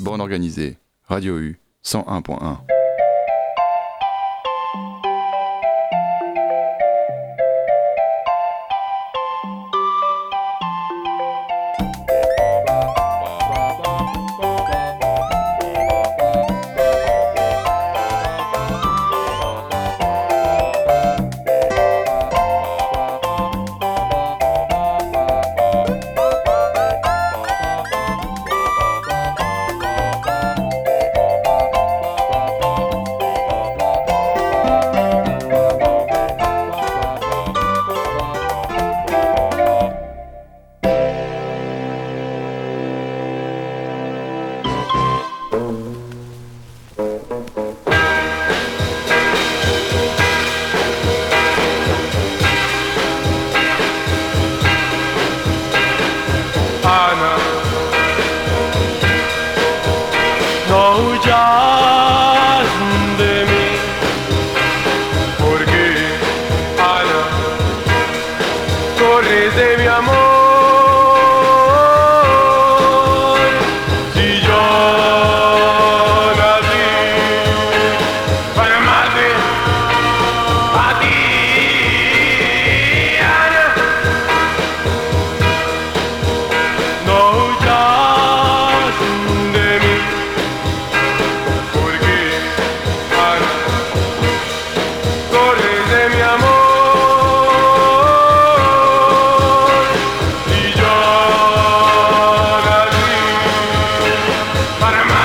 borne organisée, Radio U 101.1. bottom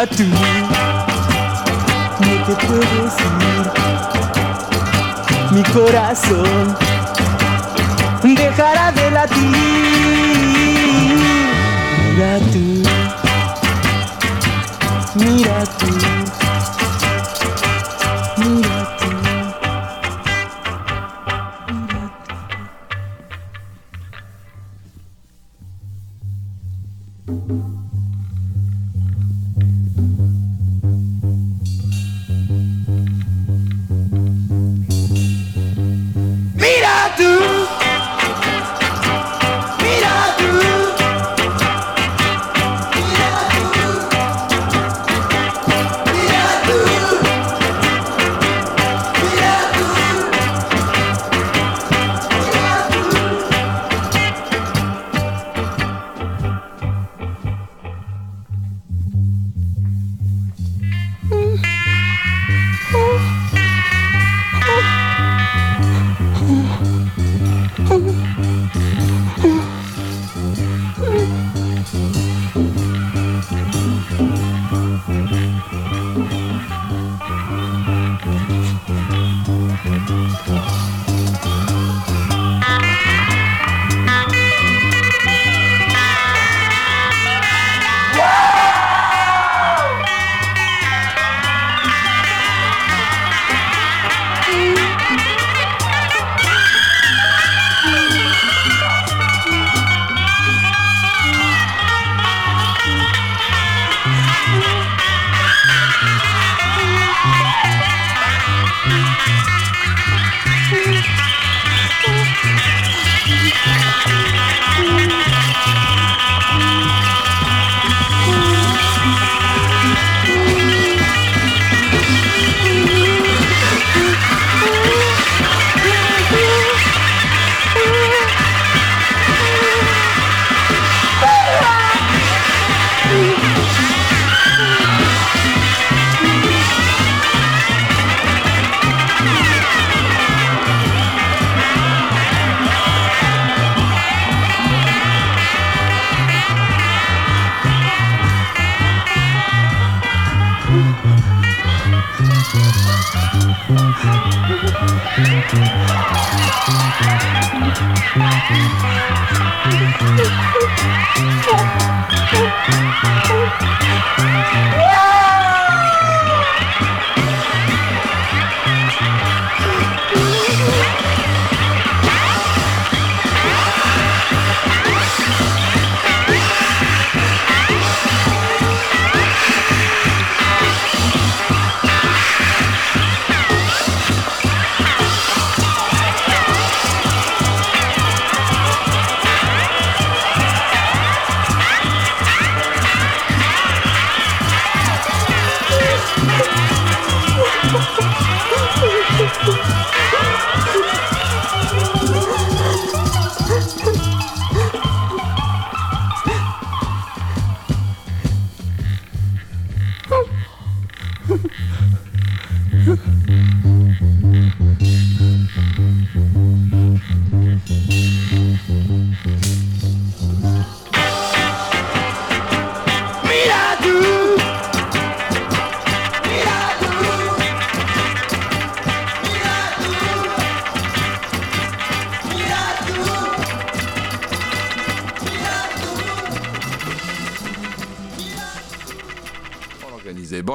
Mira tú, no te puedes ir. Mi corazón dejará de latir.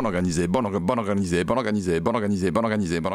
Bon organisé, bon bonne organisée, bonne organisée, bonne organisée, bonne organisée, bonne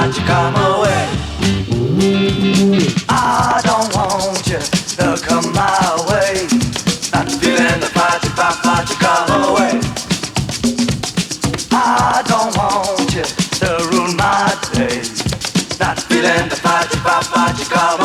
party, party, come away. I don't want you to come my way. Not feeling the party, party, party, come away. I don't want you to ruin my day. Not feeling the party, party, party, come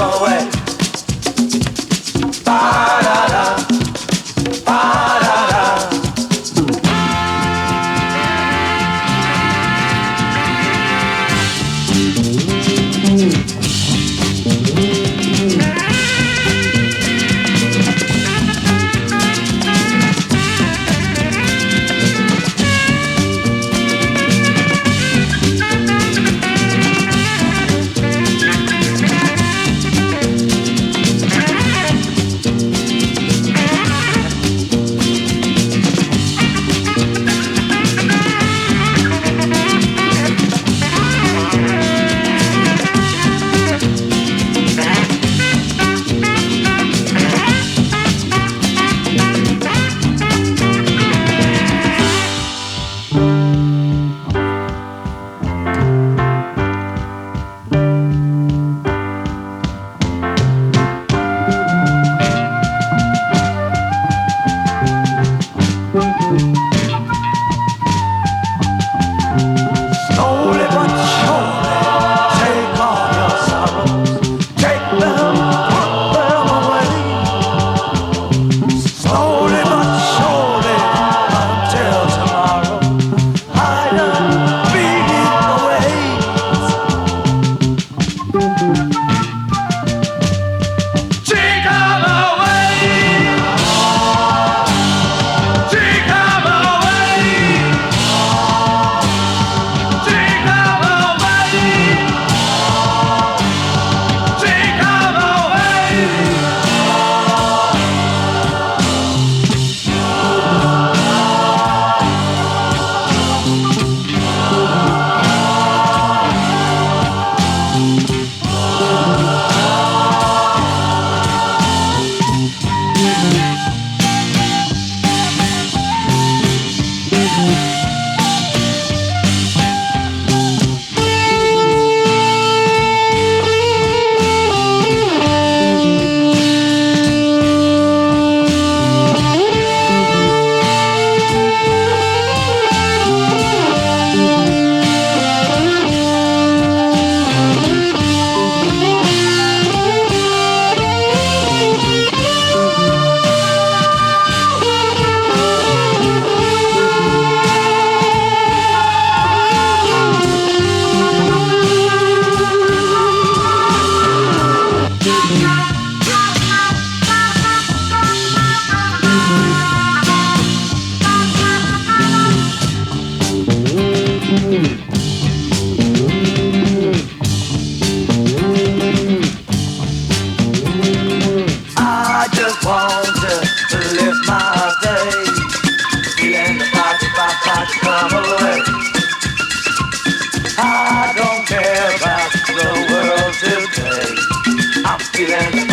Dixieland.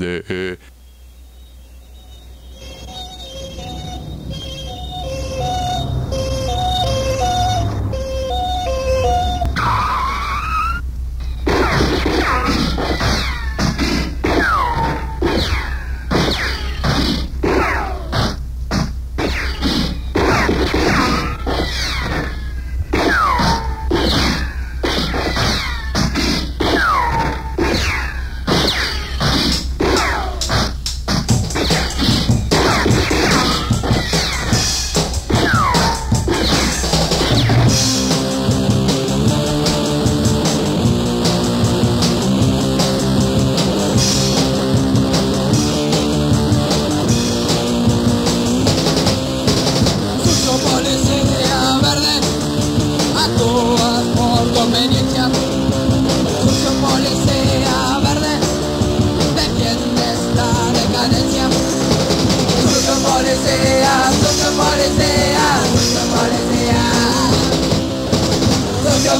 is a,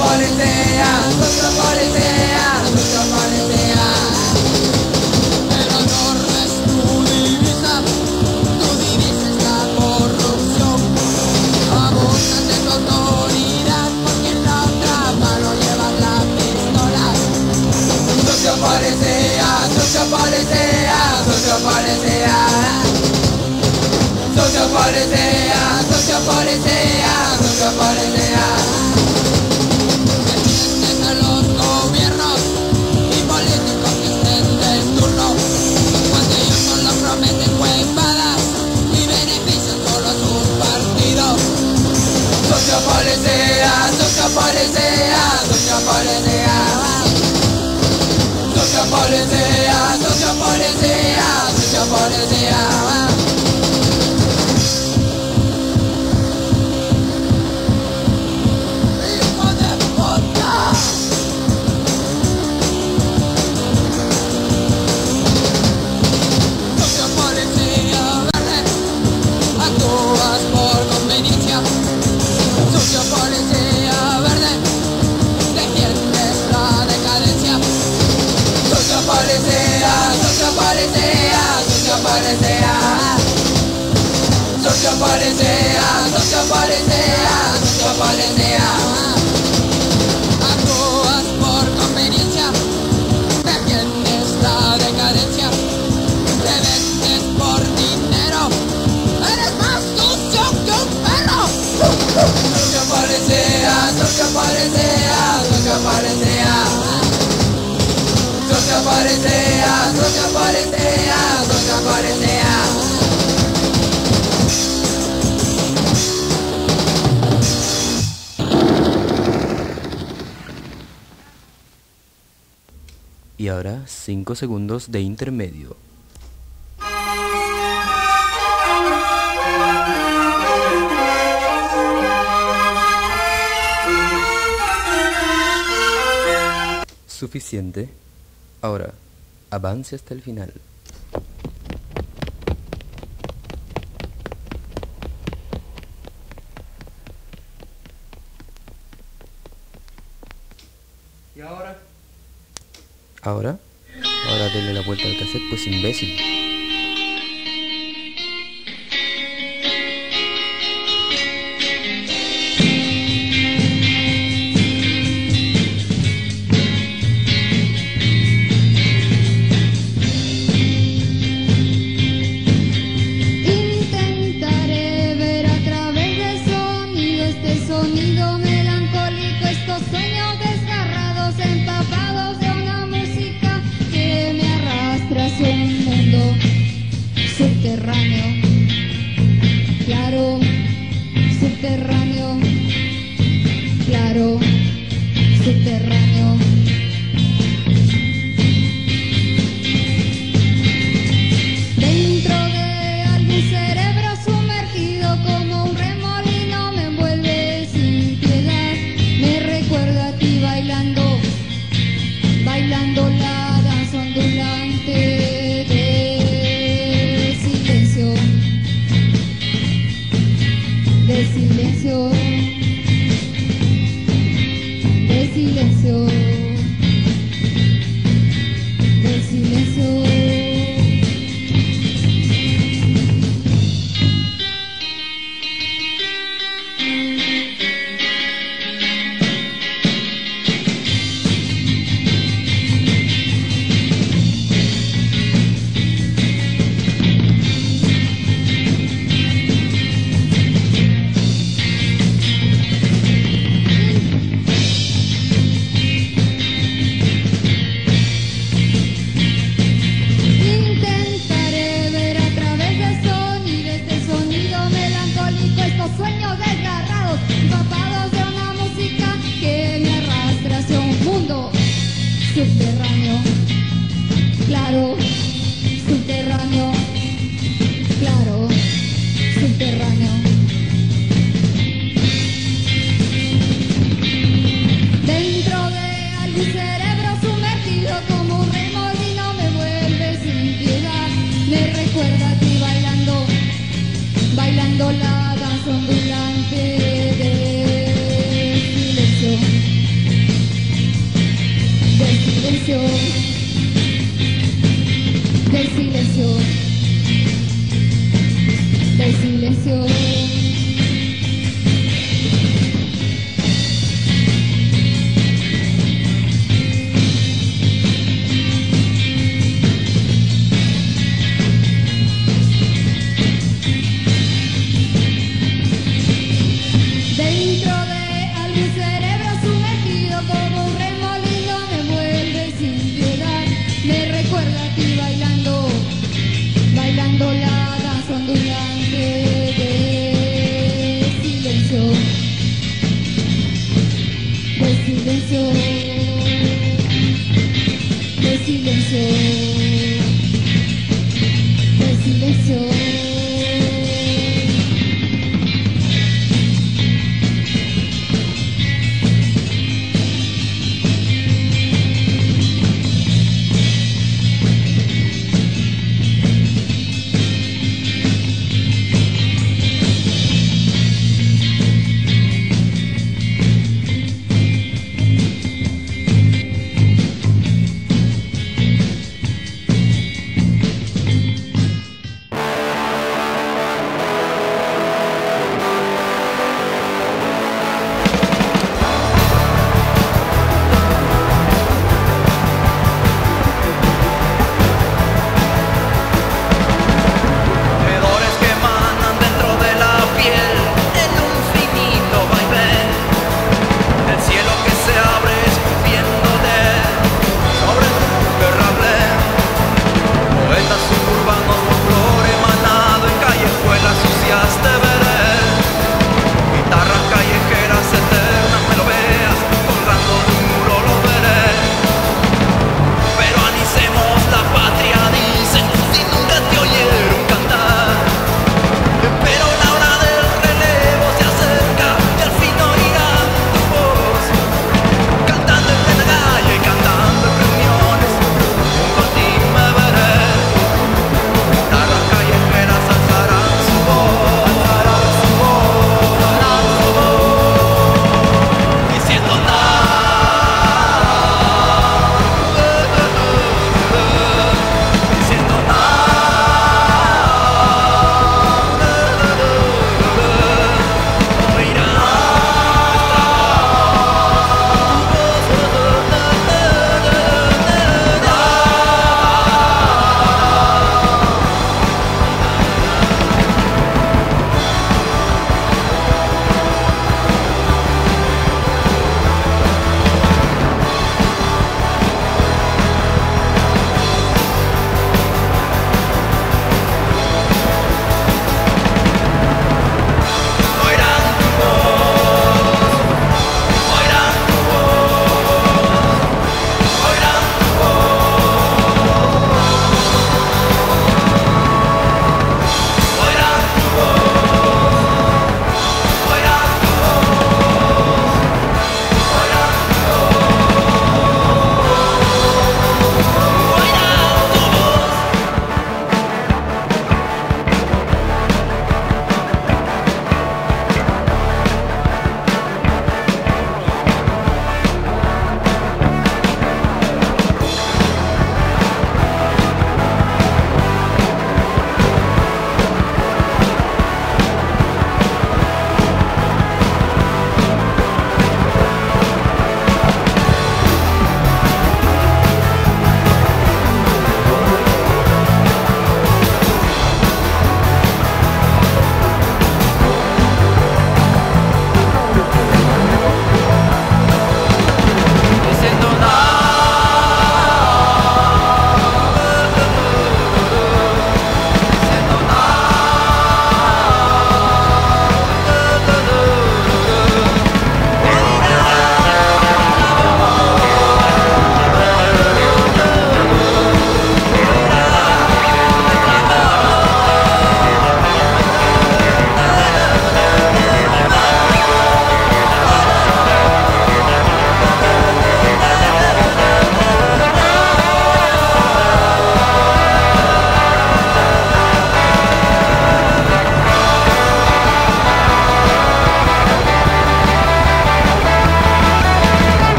Cosmopolitea, cosmopolitea, cosmopolitea. El honor es tu divisa, tu divisa es la corrupción. Abusan de tu autoridad porque en la otra mano llevas la pistola. Sociopolitea, sociopolitea, sociopolitea. Sociopolitea. yeah. aparecer, não te aparecer, não te aparecer. palabra, 5 segundos de intermedio. Suficiente. Ahora, avance hasta el final. Y ahora... Ahora, ahora denle la vuelta al cassette, pues imbécil. enterrar.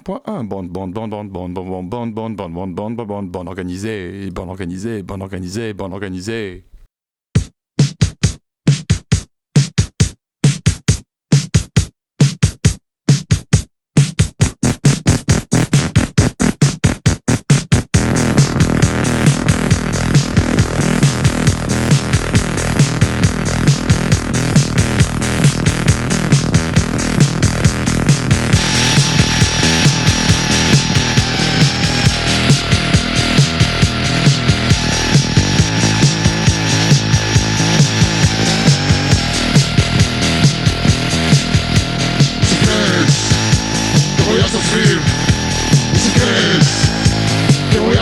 100.1. Bande, bande, bande, bande, bande, bande, bande, bande, bande, bande, bande, bande, bande, bande organisée, bande organisée, bande organisée, bande organisée.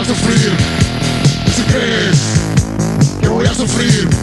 sofrer, se queres, eu ia sofrer.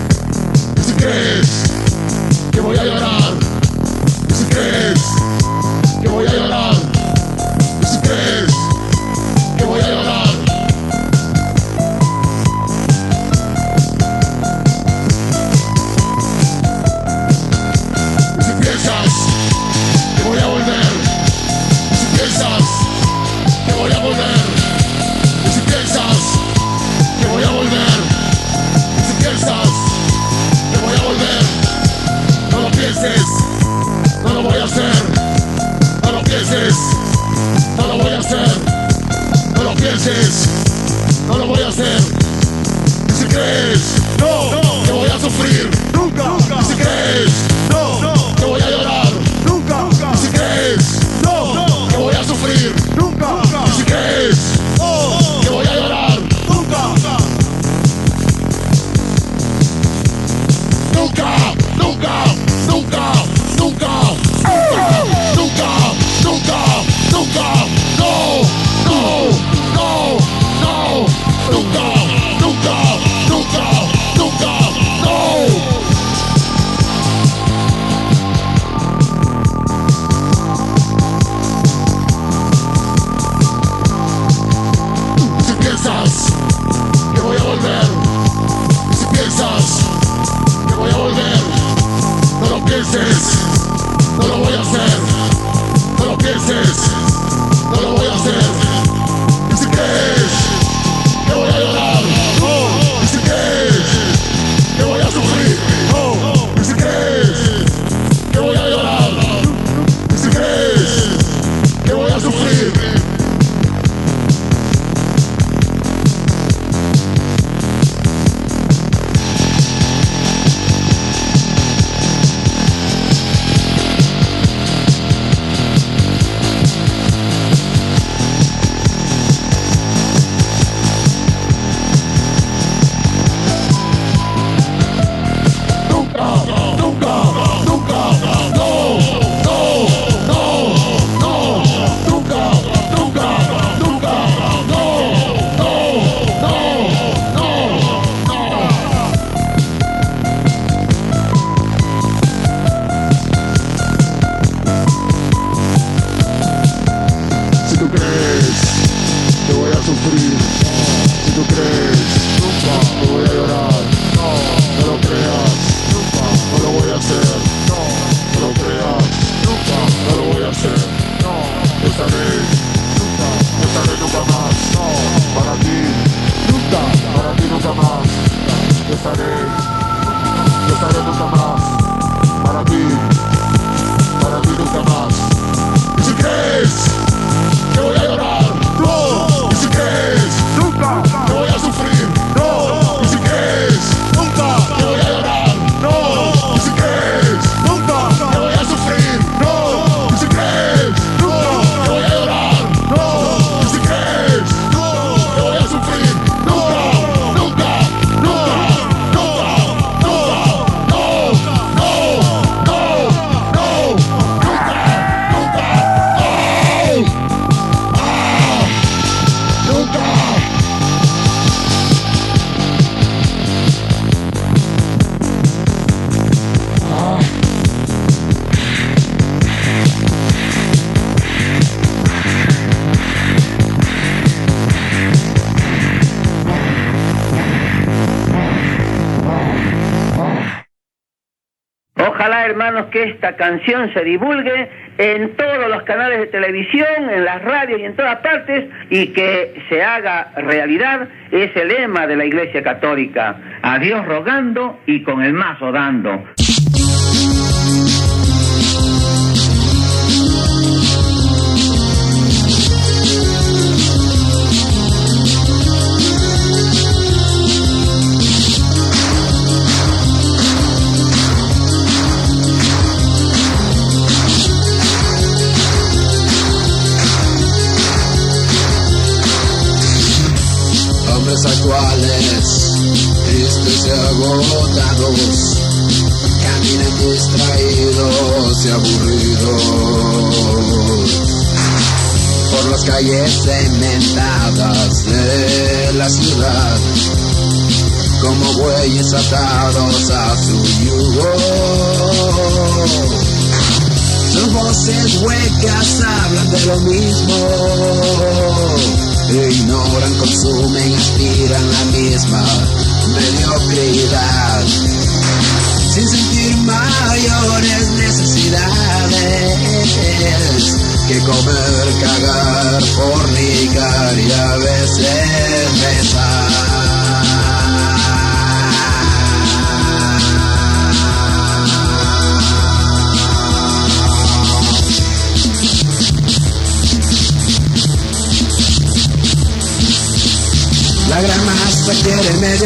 Que esta canción se divulgue en todos los canales de televisión, en las radios y en todas partes, y que se haga realidad ese lema de la Iglesia Católica, a Dios rogando y con el mazo dando. Cementadas de la ciudad, como bueyes atados a su yugo. Sus voces huecas hablan de lo mismo. Ignoran, consumen, aspiran la misma mediocridad.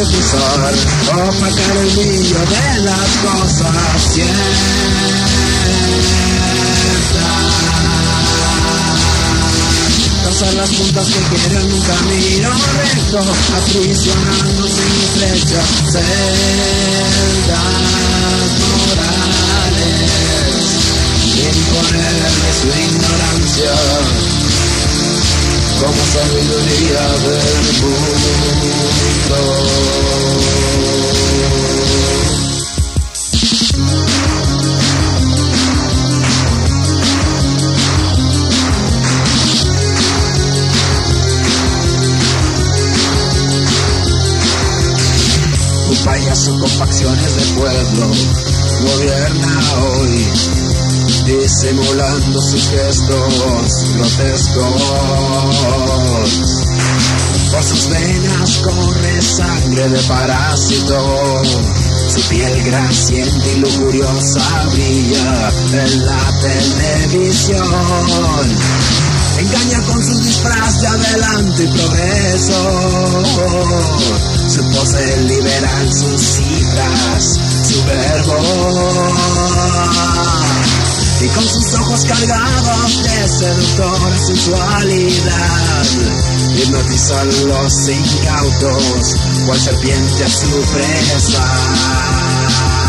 Medio cruzar, opacar el brillo de las cosas. Ciertas. Trazar las puntas que quieren un camino recto, aprisionándose en estrechas celdas morales, imponerle su ignorancia como sabiduría del mundo. Un payaso con facciones de pueblo gobierna hoy disimulando sus gestos grotescos. Por sus venas corre sangre de parásito. Su piel grasienta y lujuriosa brilla en la televisión. Engaña con su disfraz de adelanto y progreso. Su pose liberal, sus cifras, su verbo con sus ojos cargados de seductora sensualidad hipnotizan los incautos cual serpiente a su presa.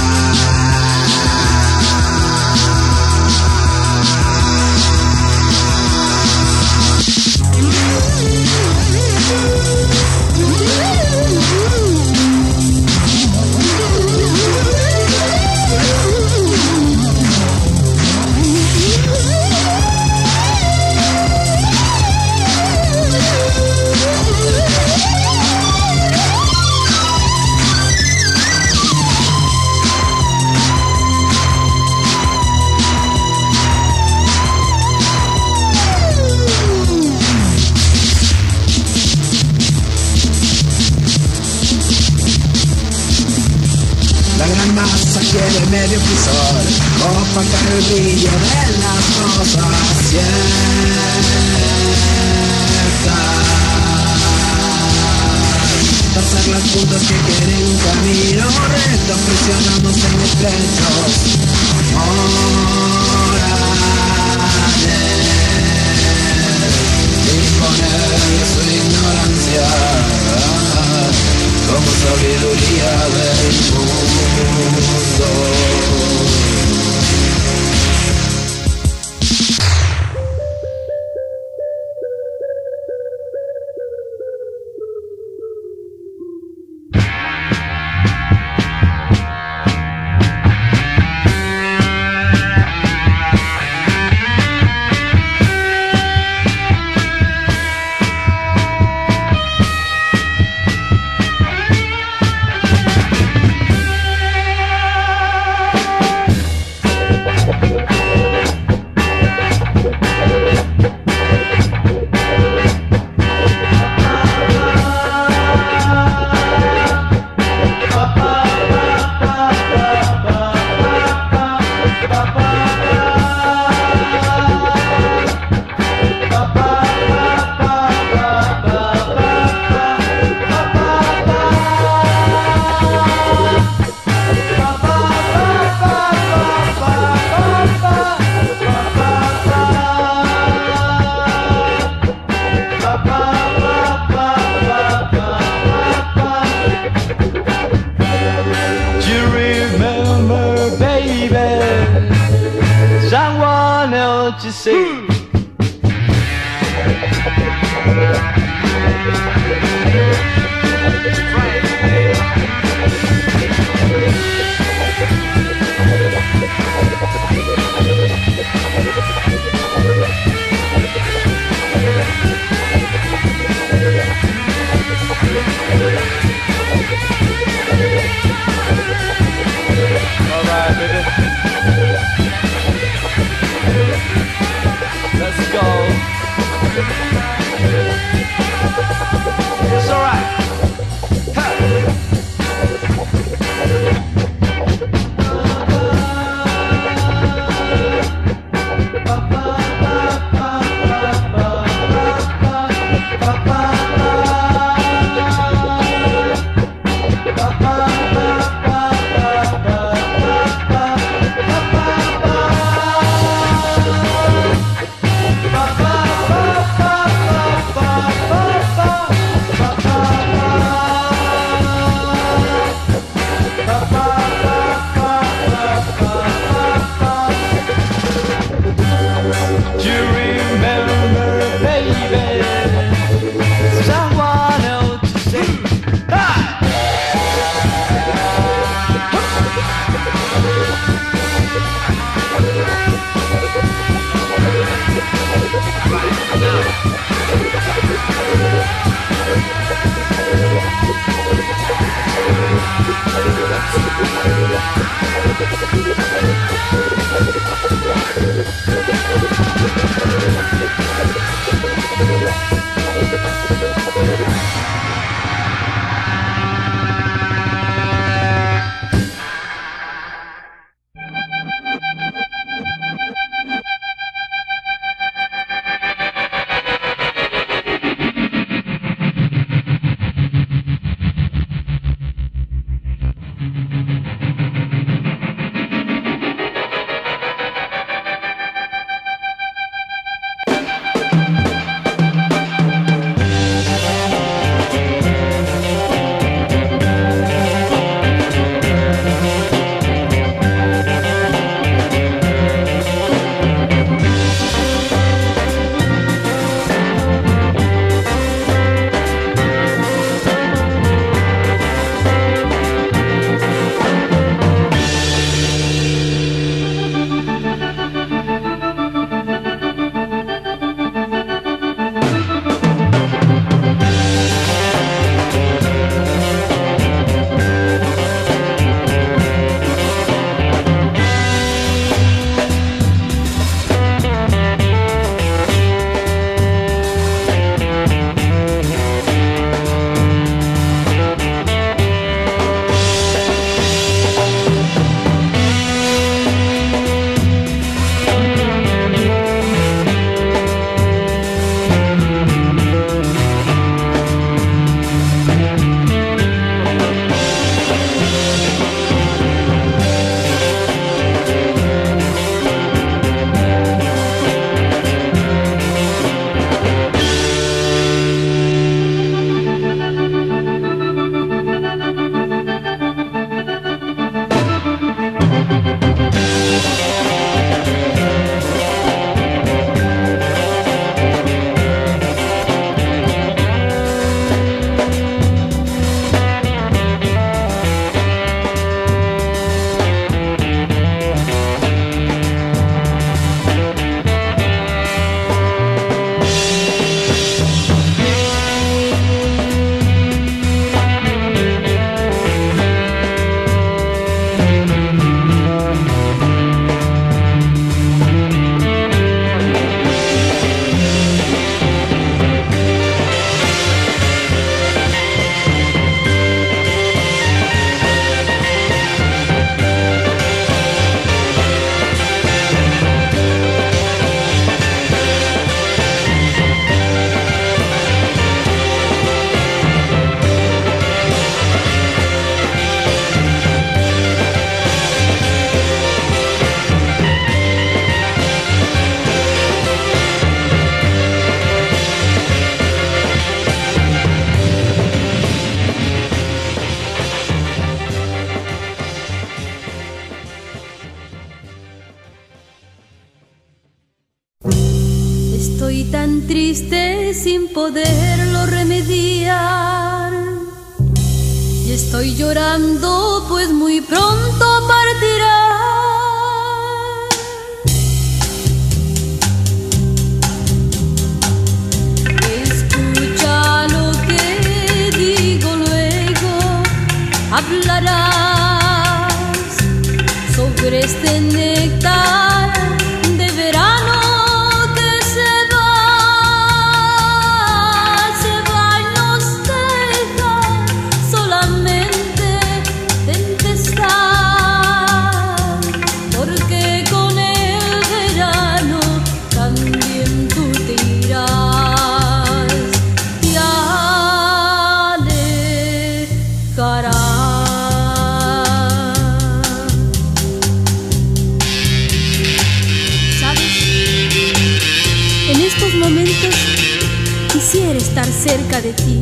estar cerca de ti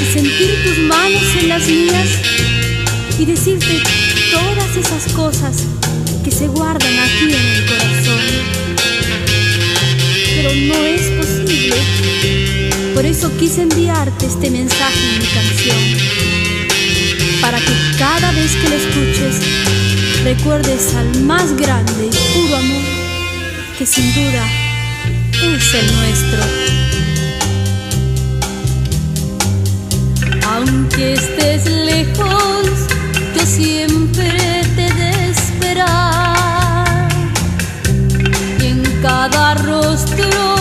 y sentir tus manos en las mías y decirte todas esas cosas que se guardan aquí en el corazón. Pero no es posible, por eso quise enviarte este mensaje en mi canción, para que cada vez que lo escuches recuerdes al más grande y puro amor que sin duda es el nuestro. aunque estés lejos, yo siempre te he de esperar. Y en cada rostro